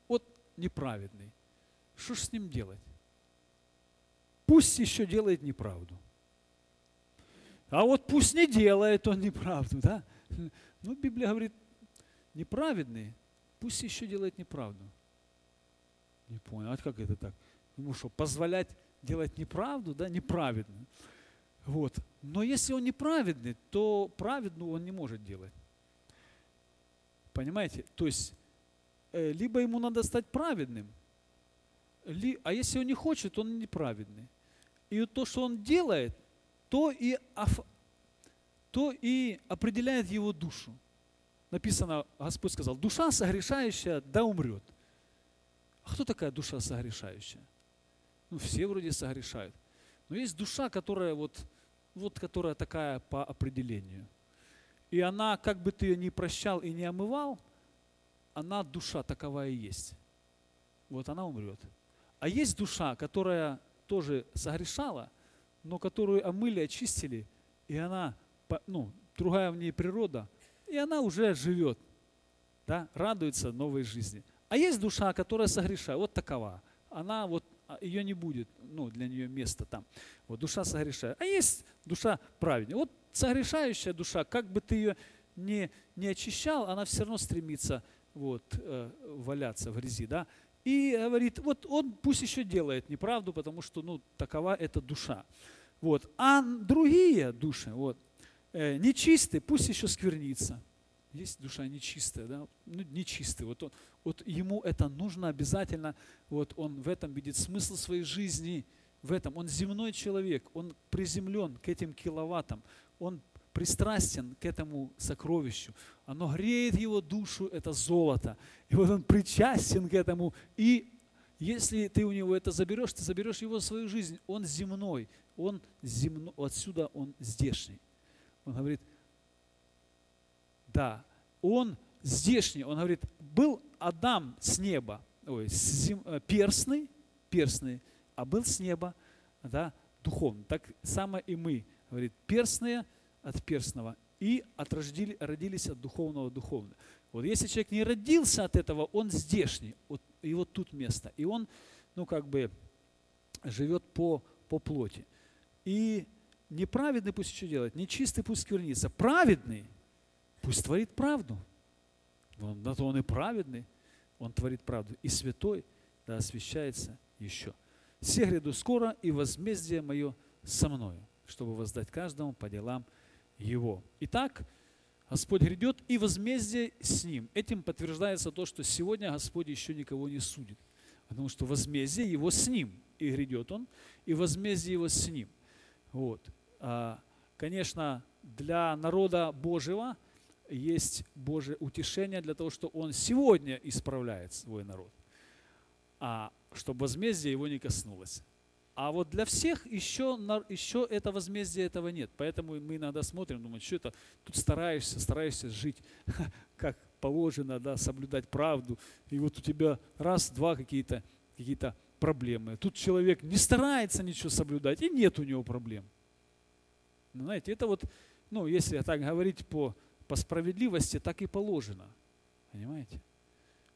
вот неправедный. Что ж с ним делать? Пусть еще делает неправду. А вот пусть не делает он неправду, да? Ну, Библия говорит, неправедный, пусть еще делает неправду. Не понял, а как это так? Ему что, позволять делать неправду, да, неправедно? Вот. Но если он неправедный, то праведную он не может делать. Понимаете? То есть, э, либо ему надо стать праведным, ли, а если он не хочет, он неправедный. И то, что он делает, то и, то и определяет его душу. Написано, Господь сказал, душа согрешающая да умрет. А кто такая душа согрешающая? Ну, все вроде согрешают. Но есть душа, которая вот, вот которая такая по определению. И она, как бы ты ее не прощал и не омывал, она душа такова и есть. Вот она умрет. А есть душа, которая тоже согрешала, но которую омыли, очистили, и она, ну, другая в ней природа, и она уже живет, да, радуется новой жизни. А есть душа, которая согрешает, вот такова. Она вот ее не будет, ну, для нее места там. Вот душа согрешает. А есть душа праведная. Вот согрешающая душа, как бы ты ее не, не очищал, она все равно стремится вот, э, валяться в грязи, да. И говорит, вот он пусть еще делает неправду, потому что, ну, такова эта душа. Вот. А другие души, вот, э, нечистые, пусть еще сквернится. Есть душа нечистая, да, ну, нечистый. Вот, он, вот ему это нужно обязательно, вот он в этом видит смысл своей жизни, в этом. Он земной человек, он приземлен к этим киловаттам, он пристрастен к этому сокровищу. Оно греет его душу, это золото. И вот он причастен к этому. И если ты у него это заберешь, ты заберешь его в свою жизнь. Он земной, он земной, отсюда он здешний. Он говорит, да, он здешний, он говорит, был Адам с неба, ой, с зем, э, перстный, перстный, а был с неба, да, духовный. Так самое и мы, говорит, перстные от перстного и от рождили, родились от духовного духовного. Вот если человек не родился от этого, он здешний, вот, вот тут место. И он, ну как бы, живет по, по плоти. И неправедный пусть что делает, нечистый пусть сквернится. Праведный пусть творит правду. Он, на то он и праведный, он творит правду. И святой да освящается еще. Все гряду скоро, и возмездие мое со мною, чтобы воздать каждому по делам его. Итак, Господь грядет, и возмездие с ним. Этим подтверждается то, что сегодня Господь еще никого не судит. Потому что возмездие его с ним. И грядет он, и возмездие его с ним. Вот. А, конечно, для народа Божьего есть Божье утешение для того, что он сегодня исправляет свой народ. А чтобы возмездие его не коснулось. А вот для всех еще, еще это возмездие этого нет. Поэтому мы иногда смотрим, думаем, что это, тут стараешься, стараешься жить как положено, да, соблюдать правду. И вот у тебя раз-два какие-то какие проблемы. Тут человек не старается ничего соблюдать, и нет у него проблем. Ну, знаете, это вот, ну, если так говорить по, по справедливости, так и положено. Понимаете?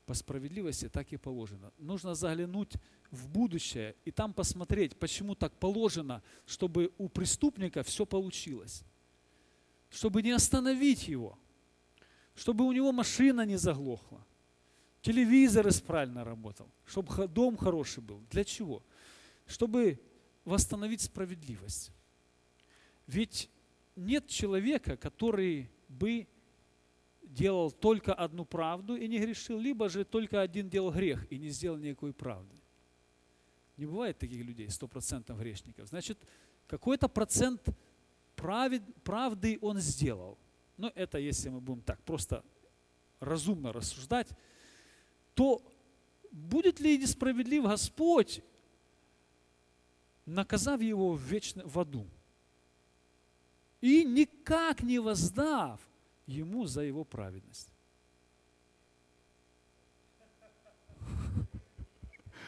по справедливости так и положено. Нужно заглянуть в будущее и там посмотреть, почему так положено, чтобы у преступника все получилось. Чтобы не остановить его. Чтобы у него машина не заглохла. Телевизор правильно работал. Чтобы дом хороший был. Для чего? Чтобы восстановить справедливость. Ведь нет человека, который бы делал только одну правду и не грешил, либо же только один делал грех и не сделал никакой правды. Не бывает таких людей, сто процентов грешников. Значит, какой-то процент правед, правды он сделал. Но это если мы будем так просто разумно рассуждать, то будет ли несправедлив Господь, наказав его в, вечно, в аду? И никак не воздав ему за его праведность.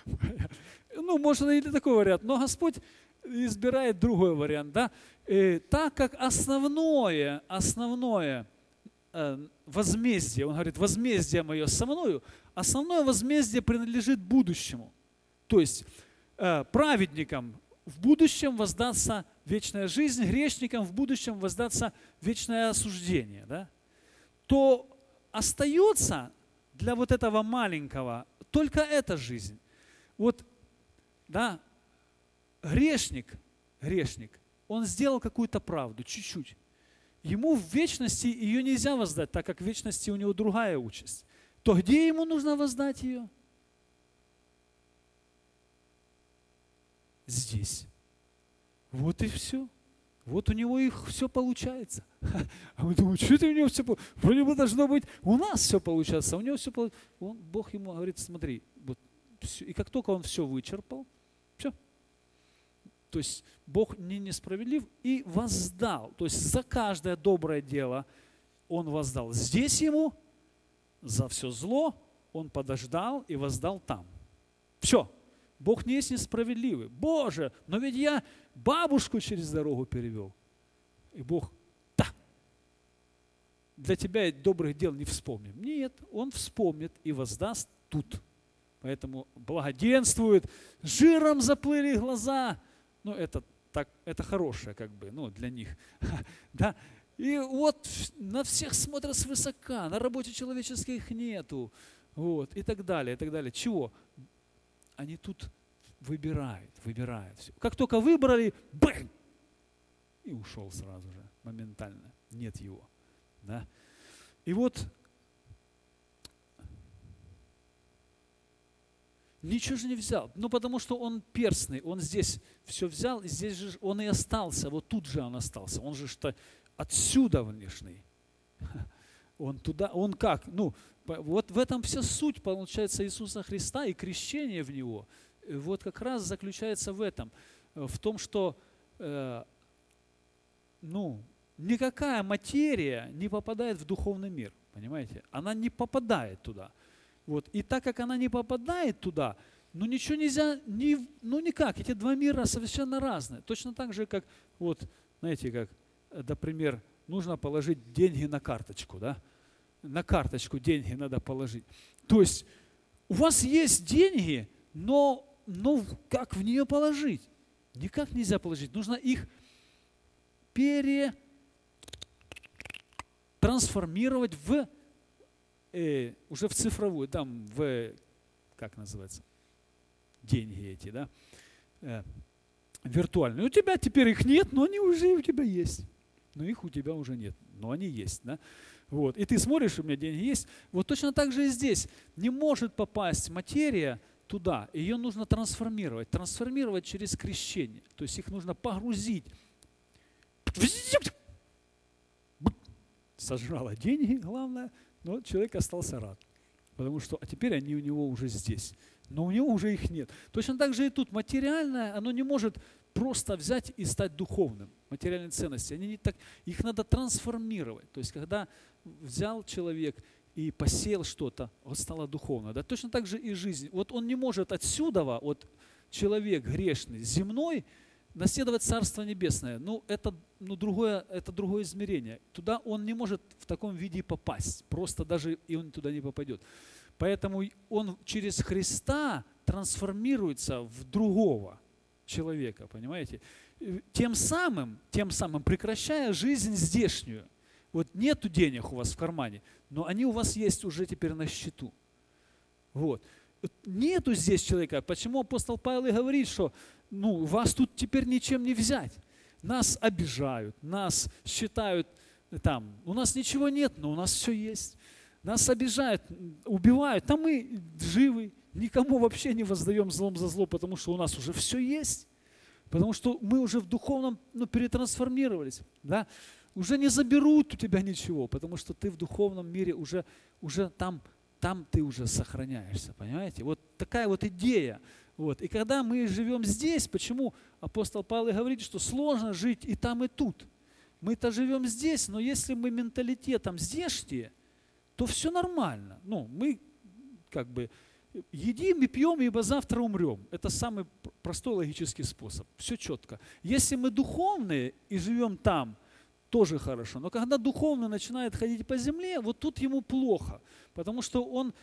Ну, можно или такой вариант, но Господь избирает другой вариант, да? И э, так как основное, основное э, возмездие, он говорит, возмездие мое со мною, основное возмездие принадлежит будущему. То есть э, праведникам в будущем воздастся вечная жизнь, грешникам в будущем воздастся вечное осуждение, да, то остается для вот этого маленького только эта жизнь. Вот, да, грешник, грешник, он сделал какую-то правду, чуть-чуть. Ему в вечности ее нельзя воздать, так как в вечности у него другая участь. То где ему нужно воздать ее? здесь. Вот и все. Вот у него их все получается. А мы думаем, что это у него все Вроде бы должно быть у нас все получаться, а у него все получается. Он, Бог ему говорит, смотри, вот все. и как только он все вычерпал, все. То есть Бог не несправедлив и воздал. То есть за каждое доброе дело он воздал. Здесь ему за все зло он подождал и воздал там. Все. Бог не есть несправедливый. Боже, но ведь я бабушку через дорогу перевел. И Бог, да, для тебя добрых дел не вспомним. Нет, Он вспомнит и воздаст тут. Поэтому благоденствует, жиром заплыли глаза. Ну, это так, это хорошее, как бы, ну, для них. Да? И вот на всех смотрят свысока, на работе человеческих нету. Вот, и так далее, и так далее. Чего? они тут выбирают, выбирают. Все. Как только выбрали, бэнг, и ушел сразу же, моментально. Нет его. Да? И вот Ничего же не взял. Ну, потому что он перстный, он здесь все взял, и здесь же он и остался, вот тут же он остался. Он же что отсюда внешний. Он туда, он как? Ну, вот в этом вся суть, получается, Иисуса Христа и крещение в Него. Э, вот как раз заключается в этом. Э, в том, что э, ну, никакая материя не попадает в духовный мир. Понимаете? Она не попадает туда. Вот. И так как она не попадает туда, ну ничего нельзя, ни, ну никак, эти два мира совершенно разные. Точно так же, как, вот, знаете, как, например, нужно положить деньги на карточку, да? на карточку деньги надо положить. То есть у вас есть деньги, но, но как в нее положить? Никак нельзя положить. Нужно их перетрансформировать в э, уже в цифровую, там в как называется деньги эти, да, э, виртуальные. У тебя теперь их нет, но они уже у тебя есть. Но их у тебя уже нет, но они есть, да. Вот. И ты смотришь, у меня деньги есть. Вот точно так же и здесь. Не может попасть материя туда. Ее нужно трансформировать. Трансформировать через крещение. То есть их нужно погрузить. Сожрала деньги, главное, но человек остался рад. Потому что, а теперь они у него уже здесь. Но у него уже их нет. Точно так же и тут. Материальное, оно не может просто взять и стать духовным. Материальные ценности, они не так, их надо трансформировать. То есть, когда взял человек и посеял что-то, вот стало духовно. Да? Точно так же и жизнь. Вот он не может отсюда, вот человек грешный, земной, наследовать Царство Небесное. Ну, это, ну, другое, это другое измерение. Туда он не может в таком виде попасть. Просто даже и он туда не попадет. Поэтому он через Христа трансформируется в другого человека, понимаете? Тем самым, тем самым прекращая жизнь здешнюю. Вот нету денег у вас в кармане, но они у вас есть уже теперь на счету. Вот. Нету здесь человека. Почему апостол Павел и говорит, что ну, вас тут теперь ничем не взять. Нас обижают, нас считают там, у нас ничего нет, но у нас все есть. Нас обижают, убивают, там мы живы, никому вообще не воздаем злом за зло, потому что у нас уже все есть. Потому что мы уже в духовном ну, перетрансформировались. Да? Уже не заберут у тебя ничего, потому что ты в духовном мире уже, уже там, там ты уже сохраняешься. Понимаете? Вот такая вот идея. Вот. И когда мы живем здесь, почему апостол Павел говорит, что сложно жить и там, и тут. Мы-то живем здесь, но если мы менталитетом здешние, то все нормально. Ну, мы как бы едим и пьем, ибо завтра умрем. Это самый простой логический способ. Все четко. Если мы духовные и живем там, тоже хорошо. Но когда духовный начинает ходить по земле, вот тут ему плохо, потому что он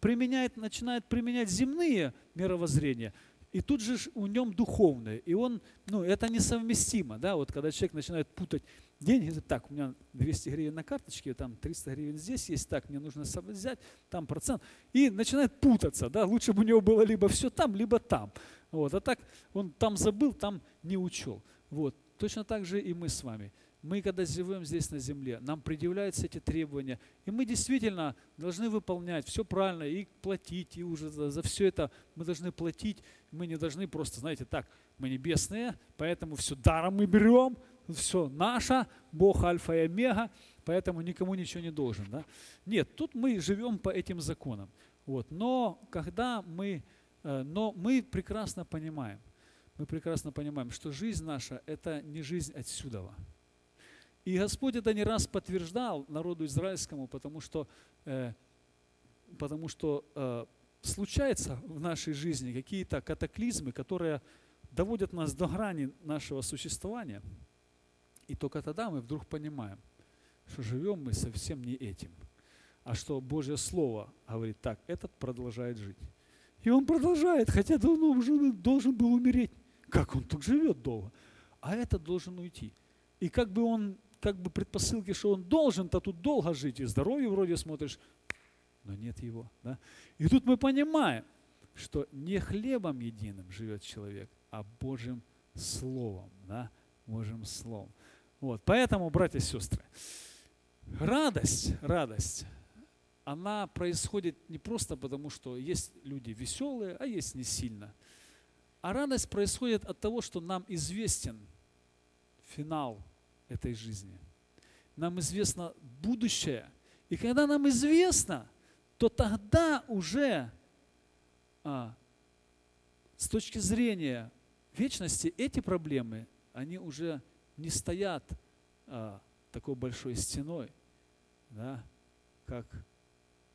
применяет, начинает применять земные мировоззрения, и тут же у нем духовное. И он, ну, это несовместимо, да, вот когда человек начинает путать деньги, так, у меня 200 гривен на карточке, там 300 гривен здесь есть, так, мне нужно взять, там процент, и начинает путаться, да, лучше бы у него было либо все там, либо там. Вот, а так он там забыл, там не учел. Вот, точно так же и мы с вами – мы, когда живем здесь на земле, нам предъявляются эти требования, и мы действительно должны выполнять все правильно и платить, и уже за, за все это мы должны платить. Мы не должны просто, знаете, так, мы небесные, поэтому все даром мы берем, все наше, Бог альфа и омега, поэтому никому ничего не должен. Да? Нет, тут мы живем по этим законам. Вот. Но когда мы, э, но мы прекрасно понимаем, мы прекрасно понимаем, что жизнь наша – это не жизнь отсюда. И Господь это не раз подтверждал народу израильскому, потому что, э, потому что э, случаются в нашей жизни какие-то катаклизмы, которые доводят нас до грани нашего существования. И только тогда мы вдруг понимаем, что живем мы совсем не этим, а что Божье Слово говорит так, этот продолжает жить. И он продолжает, хотя давно уже должен был умереть. Как он тут живет долго? А этот должен уйти. И как бы он как бы предпосылки, что он должен-то тут долго жить, и здоровье вроде смотришь, но нет его. Да? И тут мы понимаем, что не хлебом единым живет человек, а Божьим Словом. Да? Божьим Словом. Вот. Поэтому, братья и сестры, радость, радость, она происходит не просто потому, что есть люди веселые, а есть не сильно. А радость происходит от того, что нам известен финал этой жизни. Нам известно будущее. И когда нам известно, то тогда уже а, с точки зрения вечности эти проблемы, они уже не стоят а, такой большой стеной, да, как,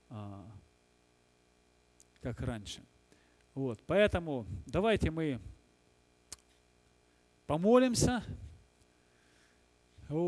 а, как раньше. Вот, поэтому давайте мы помолимся.